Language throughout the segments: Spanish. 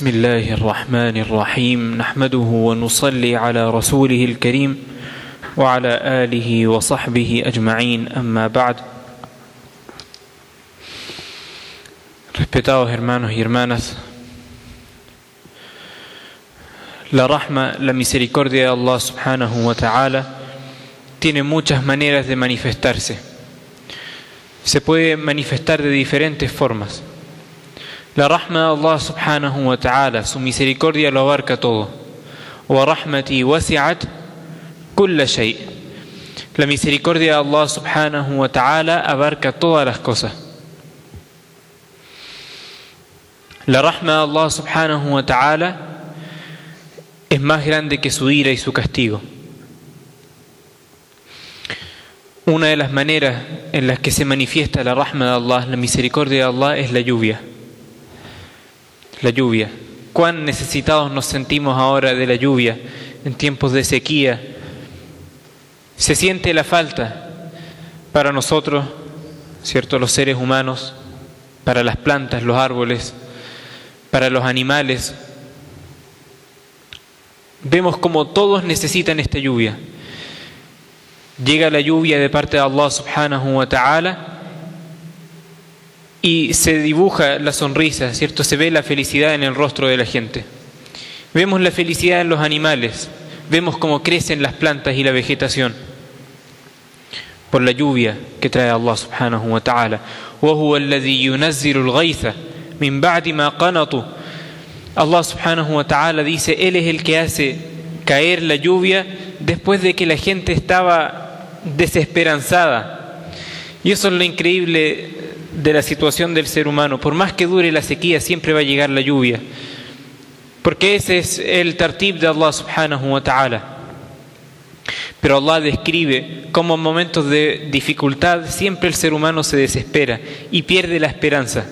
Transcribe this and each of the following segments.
بسم الله الرحمن الرحيم نحمده ونصلي على رسوله الكريم وعلى آله وصحبه أجمعين أما بعد Respetados hermanos y hermanas, la rahma, la misericordia de Allah subhanahu wa ta'ala tiene muchas maneras de manifestarse. Se puede manifestar de diferentes formas. La rahma de Allah subhanahu wa ta'ala, su misericordia lo abarca todo. Wa rahmati wasi'at kulla shay. La misericordia de Allah subhanahu wa ta'ala abarca todas las cosas. La rahma de Allah subhanahu wa ta'ala es más grande que su ira y su castigo. Una de las maneras en las que se manifiesta la rahma de Allah, la misericordia de Allah, es la lluvia. La lluvia. Cuán necesitados nos sentimos ahora de la lluvia en tiempos de sequía. Se siente la falta para nosotros, ¿cierto? Los seres humanos, para las plantas, los árboles, para los animales. Vemos como todos necesitan esta lluvia. Llega la lluvia de parte de Allah subhanahu wa ta'ala y se dibuja la sonrisa, ¿cierto? Se ve la felicidad en el rostro de la gente. Vemos la felicidad en los animales, vemos cómo crecen las plantas y la vegetación por la lluvia que trae Allah subhanahu wa ta'ala. وهو الذي ينزل الغيث من بعد ما قنطوا Allah subhanahu wa ta'ala dice, Él es el que hace caer la lluvia después de que la gente estaba desesperanzada. Y eso es lo increíble de la situación del ser humano. Por más que dure la sequía, siempre va a llegar la lluvia. Porque ese es el tartib de Allah subhanahu wa ta'ala. Pero Allah describe cómo en momentos de dificultad siempre el ser humano se desespera y pierde la esperanza.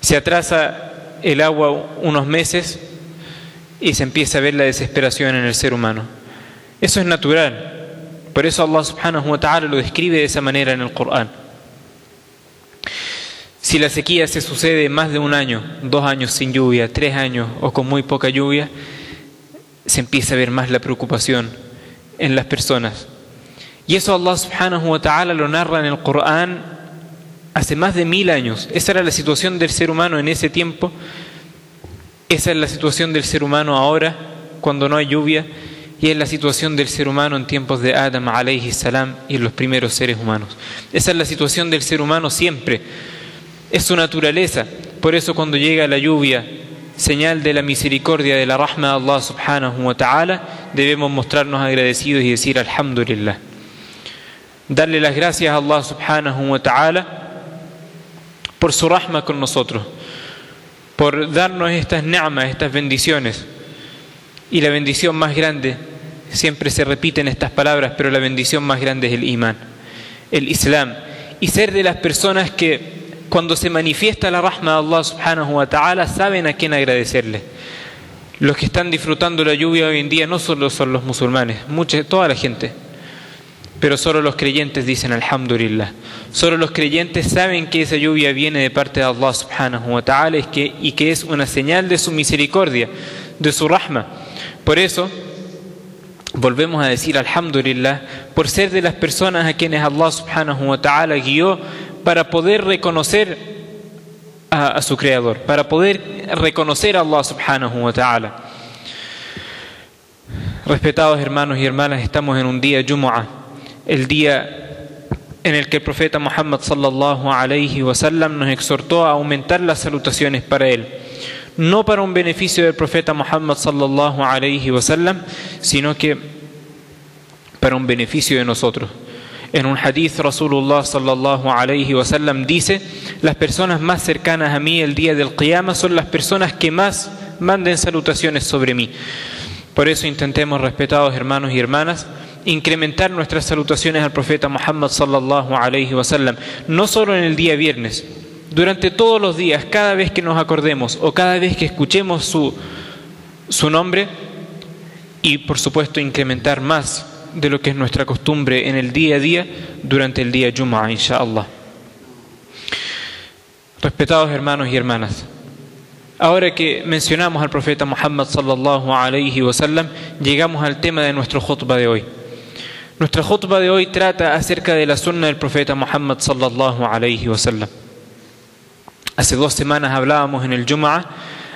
Se atrasa el agua unos meses y se empieza a ver la desesperación en el ser humano. Eso es natural. Por eso Allah subhanahu wa ta'ala lo describe de esa manera en el Corán. Si la sequía se sucede más de un año, dos años sin lluvia, tres años o con muy poca lluvia, se empieza a ver más la preocupación en las personas. Y eso Allah subhanahu wa ta'ala lo narra en el Corán hace más de mil años. Esa era la situación del ser humano en ese tiempo. Esa es la situación del ser humano ahora, cuando no hay lluvia. Y es la situación del ser humano en tiempos de Adam alayhi salam y los primeros seres humanos. Esa es la situación del ser humano siempre. Es su naturaleza. Por eso cuando llega la lluvia, señal de la misericordia de la rahma de Allah subhanahu wa ta'ala, debemos mostrarnos agradecidos y decir alhamdulillah. Darle las gracias a Allah subhanahu wa ta'ala por su rahma con nosotros, por darnos estas ni'mas, estas bendiciones. Y la bendición más grande, siempre se repiten estas palabras, pero la bendición más grande es el imán, el islam. Y ser de las personas que cuando se manifiesta la rahma de Allah subhanahu wa ta'ala saben a quién agradecerle. Los que están disfrutando la lluvia hoy en día no solo son los musulmanes, mucha, toda la gente. Pero solo los creyentes dicen alhamdulillah. Solo los creyentes saben que esa lluvia viene de parte de Allah subhanahu wa ta'ala y que es una señal de su misericordia, de su rahma. Por eso, volvemos a decir alhamdulillah por ser de las personas a quienes Allah subhanahu wa ta'ala guió para poder reconocer a, a, su creador, para poder reconocer a Allah subhanahu wa ta'ala. Respetados hermanos y hermanas, estamos en un día Jumu'ah, el día en el que el profeta Muhammad sallallahu alayhi wa sallam nos exhortó a aumentar las salutaciones para él no para un beneficio del profeta Muhammad sallallahu alayhi wa sallam, sino que para un beneficio de nosotros. En un hadith Rasulullah sallallahu alayhi wa sallam dice, las personas más cercanas a mí el día del Qiyamah son las personas que más manden salutaciones sobre mí. Por eso intentemos, respetados hermanos y hermanas, incrementar nuestras salutaciones al profeta Muhammad sallallahu alayhi wa sallam, no solo en el día viernes, durante todos los días, cada vez que nos acordemos o cada vez que escuchemos su, su nombre y por supuesto incrementar más de lo que es nuestra costumbre en el día a día durante el día Jumu'ah, inshallah. Respetados hermanos y hermanas, Ahora que mencionamos al profeta Muhammad sallallahu alayhi llegamos al tema de nuestro khutbah de hoy. Nuestra khutbah de hoy trata acerca de la sunna del profeta Muhammad sallallahu alayhi wa sallam. Hace dos semanas hablábamos en el Jum'ah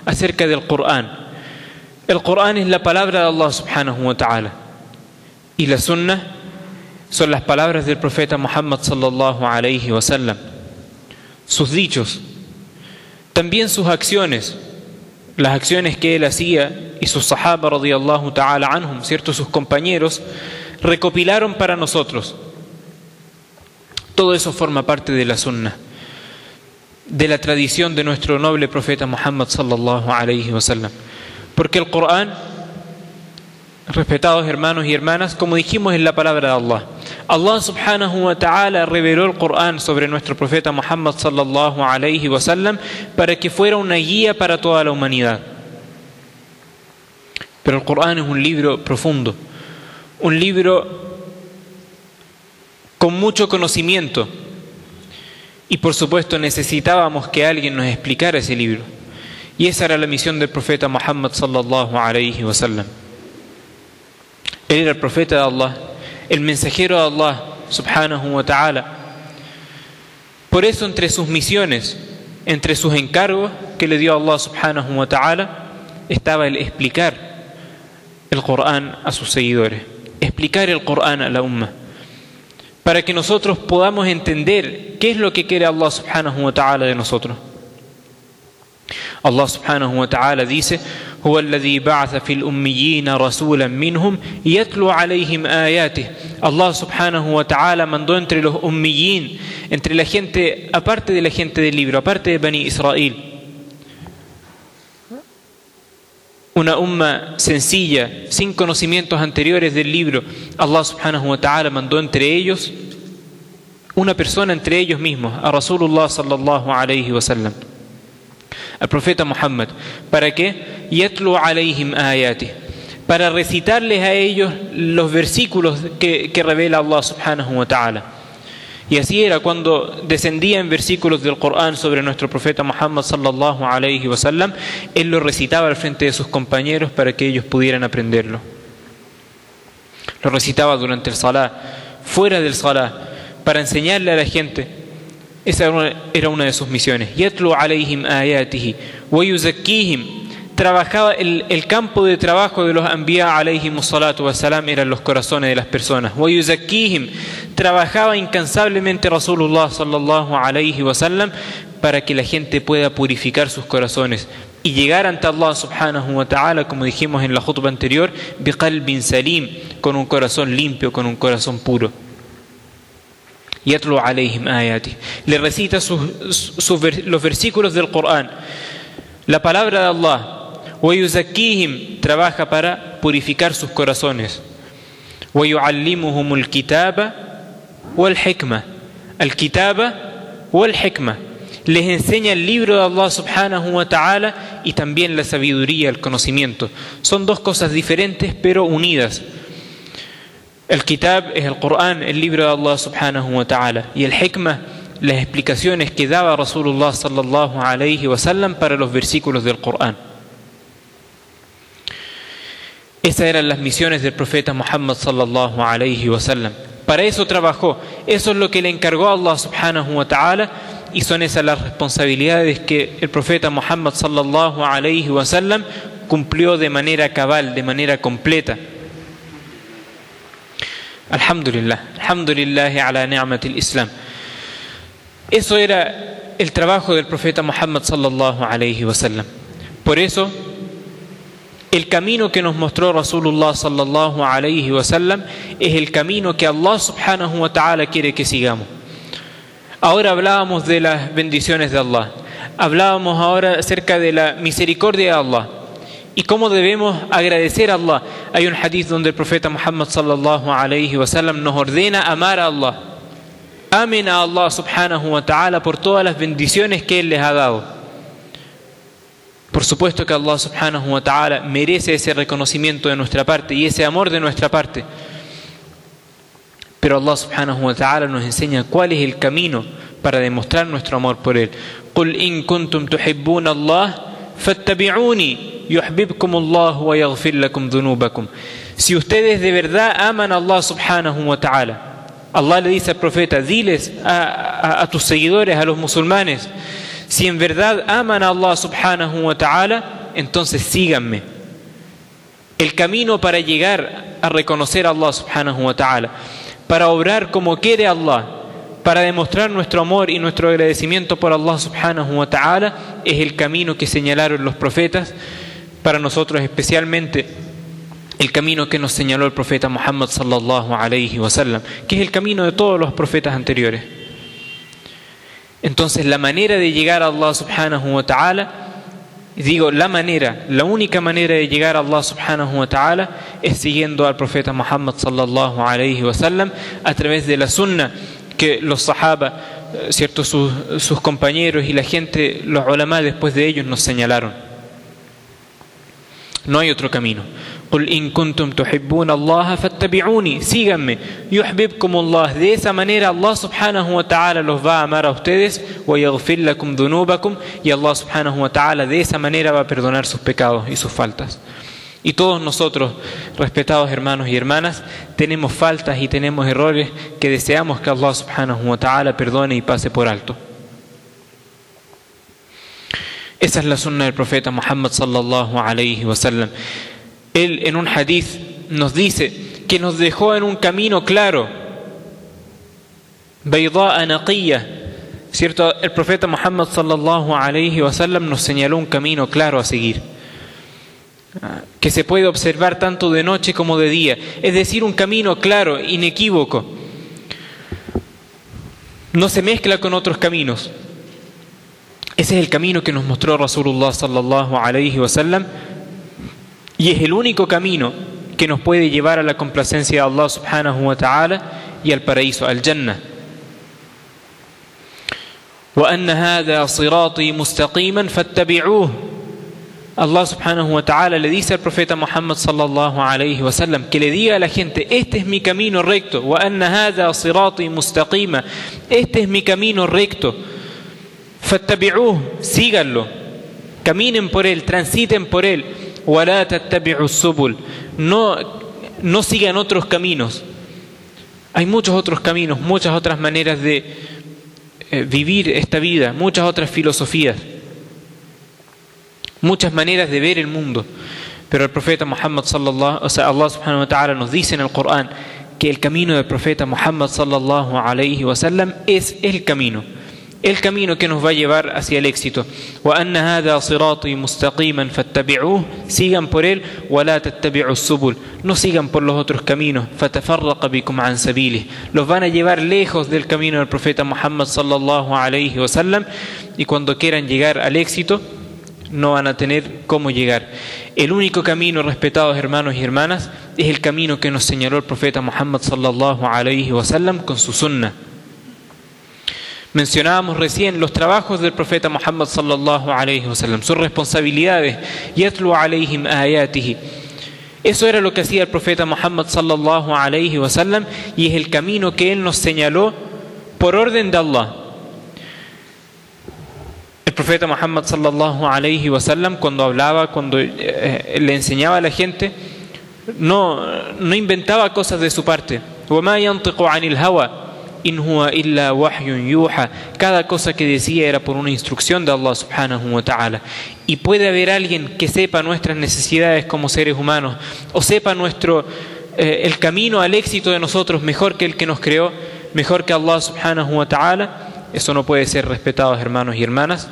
acerca del Qur'an. El Qur'an es la palabra de Allah subhanahu wa ta'ala. Y la sunna son las palabras del profeta Muhammad sallallahu alayhi. Sus dichos, también sus acciones, las acciones que él hacía y sus sahaba radiyallahu ta'ala anhum, cierto, sus compañeros, recopilaron para nosotros. Todo eso forma parte de la sunna, de la tradición de nuestro noble profeta Muhammad sallallahu alayhi. Porque el Corán, respetados hermanos y hermanas, como dijimos en la palabra de Allah, Allah subhanahu wa ta'ala reveló el Corán sobre nuestro profeta Muhammad sallallahu alayhi wa sallam para que fuera una guía para toda la humanidad. Pero el Corán es un libro profundo, un libro con mucho conocimiento y por supuesto necesitábamos que alguien nos explicara ese libro. Y esa era la misión del profeta Muhammad sallallahu alayhi wa sallam. Él era el profeta de Allah el mensajero de Allah subhanahu wa ta'ala. Por eso entre sus misiones, entre sus encargos que le dio Allah subhanahu wa ta'ala, estaba el explicar el Corán a sus seguidores, explicar el Corán a la umma, para que nosotros podamos entender qué es lo que quiere Allah subhanahu wa ta'ala de nosotros. Allah subhanahu wa ta'ala dice, هو الذي بعث في الأميين رسولا منهم يتلو عليهم آياته Allah subhanahu wa ta'ala mandó entre los ummiyin, entre la gente, aparte de la gente del libro, aparte de Bani Israel, una umma sencilla, sin conocimientos anteriores del libro, Allah subhanahu wa ta'ala mandó entre ellos una persona entre ellos mismos, a Rasulullah sallallahu alayhi wa sallam al profeta Muhammad. ¿Para qué? Yatlu alayhim ayati. Para recitarles a ellos los versículos que, que revela Allah subhanahu wa ta'ala. Y así era cuando descendían versículos del Corán sobre nuestro profeta Muhammad sallallahu alayhi wa sallam, él lo recitaba al frente de sus compañeros para que ellos pudieran aprenderlo. Lo recitaba durante el salah, fuera del salah, para enseñarle a la gente esa era una de sus misiones. Yatlu alayhim ayatihi wa. Trabajaba el, el, campo de trabajo de los anbiya alayhim salatu wasalam eran los corazones de las personas. Wa. Trabajaba incansablemente Rasulullah sallallahu alayhi wasallam para que la gente pueda purificar sus corazones y llegar ante Allah subhanahu wa ta'ala, como dijimos en la jutba anterior, biqalbin salim, con un corazón limpio, con un corazón puro. Yatlu alayhim ayati. Le recita sus, sus, los versículos del Corán, la palabra de Allah. ويزكيهم trabaja para purificar sus corazones. ويعلمهم الكتاب والحكمة. الكتاب والحكمة. Les enseña el libro de Allah subhanahu wa ta'ala y también la sabiduría, el conocimiento. Son dos cosas diferentes pero unidas. El kitab es el Corán, el libro de Allah subhanahu wa ta'ala. Y el hikmah, las explicaciones que daba Rasulullah sallallahu alayhi wa sallam para los versículos del Corán. Esas eran las misiones del profeta Muhammad sallallahu alayhi wa sallam. Para eso trabajó. Eso es lo que le encargó Allah subhanahu wa ta'ala y son esas las responsabilidades que el profeta Muhammad sallallahu alayhi wa sallam cumplió de manera cabal, de manera completa. Alhamdulillah, alhamdulillah ala ni'matil Islam. Eso era el trabajo del profeta Muhammad sallallahu alayhi wa sallam. Por eso, el camino que nos mostró Rasulullah sallallahu alayhi wa sallam es el camino que Allah subhanahu wa ta'ala quiere que sigamos. Ahora hablábamos de las bendiciones de Allah. Hablábamos ahora acerca de la misericordia de Allah y cómo debemos agradecer a Allah. Hay un hadith donde el profeta Muhammad sallallahu alayhi wa sallam nos ordena amar a Allah. Amen a Allah subhanahu wa ta'ala por todas las bendiciones que Él les ha dado. Por supuesto que Allah subhanahu wa ta'ala merece ese reconocimiento de nuestra parte y ese amor de nuestra parte. Pero Allah subhanahu wa ta'ala nos enseña cuál es el camino para demostrar nuestro amor por Él. قل إن كنتم تحبون الله Fattabi'uni yuhbibkumullah wa yaghfir lakum. Si ustedes de verdad aman a Allah subhanahu wa ta'ala, Allah le dice al profeta, diles a, a, a, tus seguidores, a los musulmanes, si en verdad aman a Allah subhanahu wa ta'ala, entonces síganme. El camino para llegar a reconocer a Allah subhanahu wa ta'ala, para obrar como quiere Allah, para demostrar nuestro amor y nuestro agradecimiento por Allah subhanahu wa ta'ala es el camino que señalaron los profetas, para nosotros especialmente el camino que nos señaló el profeta Muhammad sallallahu alayhi wa sallam, que es el camino de todos los profetas anteriores. Entonces la manera de llegar a Allah subhanahu wa ta'ala, digo la manera, la única manera de llegar a Allah subhanahu wa ta'ala es siguiendo al profeta Muhammad sallallahu alayhi wa sallam a través de la sunna que los sahaba, cierto, sus, sus compañeros y la gente, los ulama después de ellos nos señalaron. No hay otro camino. قل إن كنتم تحبون الله فاتبعوني síganme يحببكم الله de esa manera Allah subhanahu wa ta'ala los va a amar a ustedes ويغفر لكم ذنوبكم y Allah subhanahu wa ta'ala de esa manera va a perdonar sus pecados y sus faltas y todos nosotros, respetados hermanos y hermanas, tenemos faltas y tenemos errores que deseamos que Allah subhanahu wa ta'ala perdone y pase por alto. Esa es la sunna del profeta Muhammad sallallahu alayhi wa sallam. Él en un hadith nos dice que nos dejó en un camino claro. Bayda'a naqiyya. ¿Cierto? El profeta Muhammad sallallahu alayhi wa sallam nos señaló un camino claro a seguir que se puede observar tanto de noche como de día, es decir, un camino claro, inequívoco. No se mezcla con otros caminos. Ese es el camino que nos mostró Rasulullah sallallahu alayhi wa sallam y es el único camino que nos puede llevar a la complacencia de Allah subhanahu wa ta'ala y al paraíso, al Jannah. وأن هذا صراطي مستقيما فاتبعوه Allah subhanahu wa ta'ala le dice al profeta Muhammad sallallahu alayhi wa sallam que le diga a la gente, este es mi camino recto, wa anna sirati mustaqima, este es mi camino recto. Fattabi'uh, síganlo, caminen por él, transiten por él, no sigan otros caminos. Hay muchos otros caminos, muchas otras maneras de eh, vivir esta vida, muchas otras filosofías muchas maneras de ver el mundo. Pero el profeta Muhammad sallallahu, o sea, Allah subhanahu wa ta'ala nos dice en el Corán que el camino del profeta Muhammad sallallahu alayhi wa sallam es el camino. El camino que nos va a llevar hacia el éxito. Sigan por él, no sigan por los otros caminos. Los van a llevar lejos del camino del profeta Muhammad sallallahu alayhi wa sallam. Y cuando quieran llegar al éxito, no van a tener cómo llegar. El único camino, respetados hermanos y hermanas, es el camino que nos señaló el profeta Muhammad sallallahu alayhi wa sallam con su sunna. Mencionábamos recién los trabajos del profeta Muhammad sallallahu alayhi wa sallam, sus responsabilidades, yatlu alayhim ayatihi. Eso era lo que hacía el profeta Muhammad sallallahu alayhi wa sallam y es el camino que él nos señaló por orden de Allah profeta Muhammad sallallahu alayhi cuando hablaba, cuando eh, eh, le enseñaba a la gente, no, no inventaba cosas de su parte. Cada cosa que decía era por una instrucción de Allah subhanahu wa ta'ala. Y puede haber alguien que sepa nuestras necesidades como seres humanos o sepa nuestro, eh, el camino al éxito de nosotros mejor que el que nos creó, mejor que Allah subhanahu wa ta'ala. Eso no puede ser respetado, hermanos y hermanas.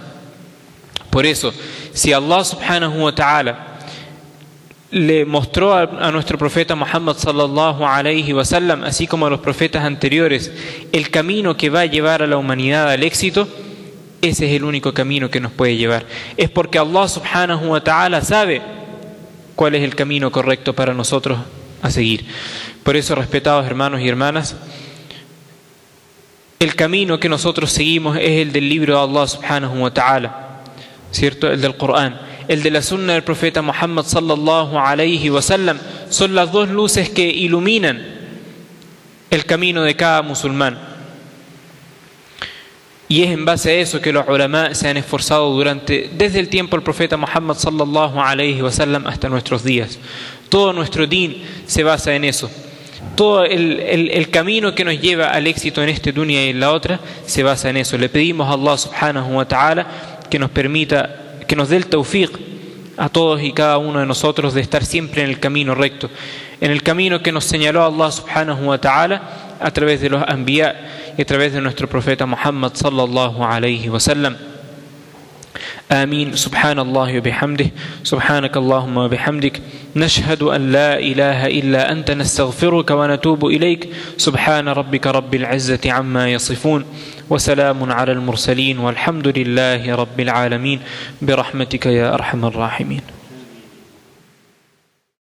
Por eso, si Allah subhanahu wa ta'ala le mostró a, nuestro profeta Muhammad sallallahu alayhi así como a los profetas anteriores, el camino que va a llevar a la humanidad al éxito, ese es el único camino que nos puede llevar. Es porque Allah subhanahu wa ta'ala sabe cuál es el camino correcto para nosotros a seguir. Por eso, respetados hermanos y hermanas, el camino que nosotros seguimos es el del libro de Allah subhanahu wa ta'ala, ¿cierto? El del Corán. El de la sunna del profeta Muhammad sallallahu alayhi son las dos luces que iluminan el camino de cada musulmán. Y es en base a eso que los ulama se han esforzado durante, desde el tiempo del profeta Muhammad sallallahu alayhi hasta nuestros días. Todo nuestro din se basa en eso. Todo el, el, el, camino que nos lleva al éxito en este dunya y en la otra se basa en eso. Le pedimos a Allah subhanahu wa ta'ala que nos permita, que nos dé el tawfiq a todos y cada uno de nosotros de estar siempre en el camino recto, en el camino que nos señaló Allah subhanahu wa ta'ala a través de los anbiya y a través de nuestro profeta Muhammad sallallahu alayhi wa sallam. آمين. سبحان الله وبحمده. سبحانك اللهم وبحمدك. نشهد أن لا إله إلا أنت. نستغفرك ونتوب إليك. سبحان ربك رب العزة عما يصفون. وسلام على المرسلين. والحمد لله رب العالمين. برحمتك يا أرحم الراحمين.